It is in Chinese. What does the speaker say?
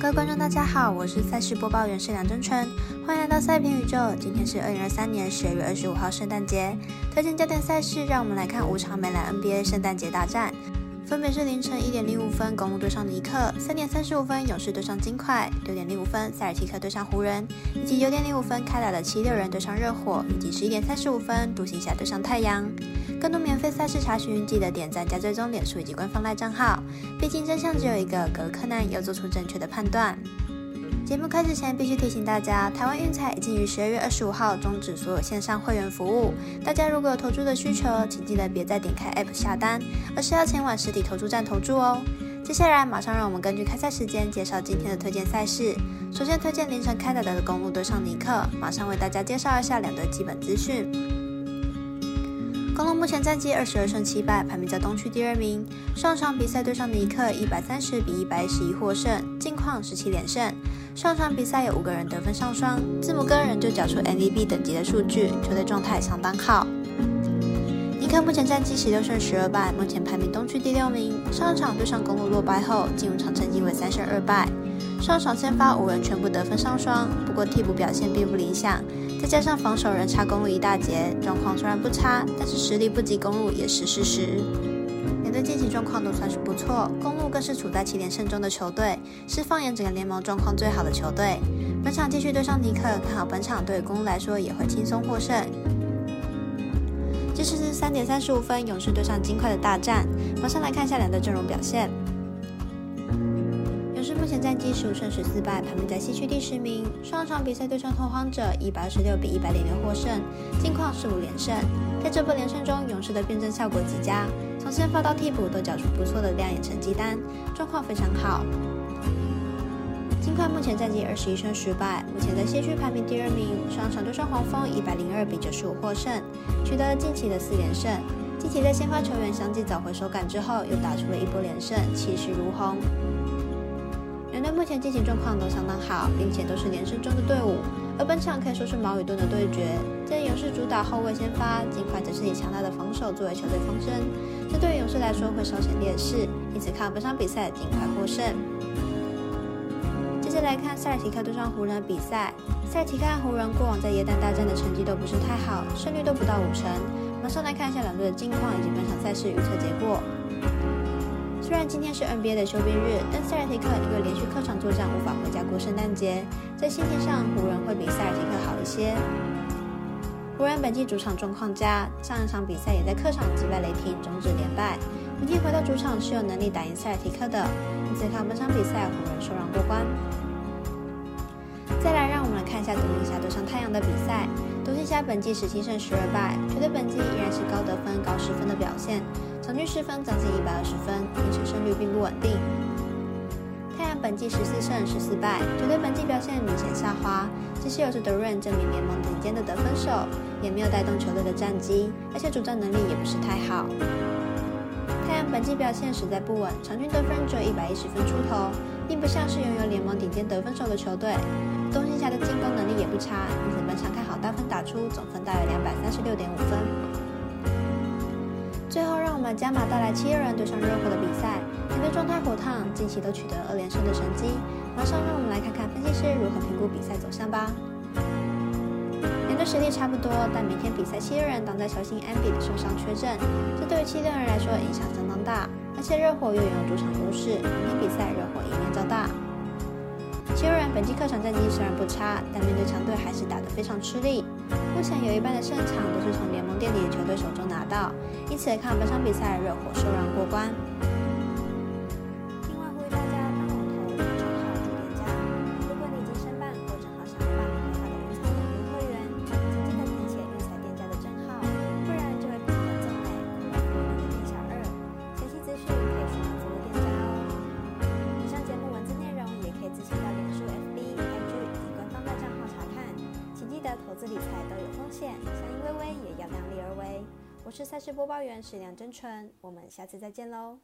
各位观众，大家好，我是赛事播报员是梁真纯，欢迎来到赛评宇宙。今天是二零二三年十二月二十五号，圣诞节。推荐焦点赛事，让我们来看五场美篮 NBA 圣诞节大战。分别是凌晨一点零五分，公路对上尼克；三点三十五分，勇士对上金块；六点零五分，塞尔提克对上湖人；以及九点零五分，开打的七六人对上热火；以及十一点三十五分，独行侠对上太阳。更多免费赛事查询，记得点赞加追踪脸书以及官方赖账号。毕竟真相只有一个，隔柯南要做出正确的判断。节目开始前，必须提醒大家，台湾运彩已经于十二月二十五号终止所有线上会员服务。大家如果有投注的需求，请记得别再点开 App 下单，而是要前往实体投注站投注哦。接下来，马上让我们根据开赛时间介绍今天的推荐赛事。首先推荐凌晨开打的公路对上尼克，马上为大家介绍一下两队基本资讯。公路目前战绩二十二胜七败，排名在东区第二名。上场比赛对上尼克，一百三十比一百一十一获胜，近况十七连胜。上场比赛有五个人得分上双，字母哥人就缴出 MVP 等级的数据，球队状态相当好。尼克目前战绩十六胜十二败，目前排名东区第六名。上场对上公路落败后，进入场成绩为三胜二败。上场先发五人全部得分上双，不过替补表现并不理想。再加上防守人差公路一大截，状况虽然不差，但是实力不及公路也是事实。两队近期状况都算是不错，公路更是处在七连胜中的球队，是放眼整个联盟状况最好的球队。本场继续对上尼克，看好本场对公路来说也会轻松获胜。这是三点三十五分，勇士对上金块的大战，马上来看一下两队阵容表现。战绩十五胜十四败，排名在西区第十名。上场比赛对上拓荒者，一百二十六比一百零六获胜，近况是五连胜。在这波连胜中，勇士的辩证效果极佳，从先发到替补都缴出不错的亮眼成绩单，状况非常好。金块目前战绩二十一胜十败，目前在西区排名第二名。上场对上黄蜂，一百零二比九十五获胜，取得了近期的四连胜。近期在先发球员相继找回手感之后，又打出了一波连胜，气势如虹。两队目前进行状况都相当好，并且都是连胜中的队伍。而本场可以说是矛与盾的对决，在勇士主导后卫先发，尽快则是以强大的防守作为球队方针，这对于勇士来说会稍显劣势，因此看本场比赛尽快获胜。接着来看塞尔提克对上湖人的比赛，塞尔提克和湖人过往在耶诞大战的成绩都不是太好，胜率都不到五成。马上来看一下两队的近况以及本场赛事预测结果。虽然今天是 NBA 的休兵日，但塞尔提克因为连续客场作战无法回家过圣诞节，在心情上湖人会比塞尔提克好一些。湖人本季主场状况佳，上一场比赛也在客场击败雷霆，终止连败。明天回到主场是有能力打赢塞尔提克的，因此看本场比赛湖人首让过关。再来，让我们来看一下独行侠对上太阳的比赛。独行侠本季十七胜十二败，球队本季依然是高得分、高失分的表现。场均失分将近一百二十分，因此胜率并不稳定。太阳本季十四胜十四败，球队本季表现明显下滑。即使有着德润这名联盟顶尖的得分手，也没有带动球队的战绩，而且主战能力也不是太好。太阳本季表现实在不稳，场均得分只有一百一十分出头，并不像是拥有联盟顶尖得分手的球队。东行侠的进攻能力也不差，因此本场看好大分打出，总分大约两百三十六点五分。最后，让我们加码带来七六人对上热火的比赛。两队状态火烫，近期都取得二连胜的成绩。马上让我们来看看分析师如何评估比赛走向吧。两队实力差不多，但明天比赛七六人挡在球星 M B 的受伤缺阵，这对于七六人来说影响相当大。而且热火又拥有主场优势，明天比赛热。本季客场战绩虽然不差，但面对强队还是打得非常吃力。目前有一半的胜场都是从联盟垫底的球队手中拿到，因此看本场比赛热火受让过关。投资理财都有风险，相依微微也要量力而为。我是赛事播报员史亮真纯，我们下次再见喽。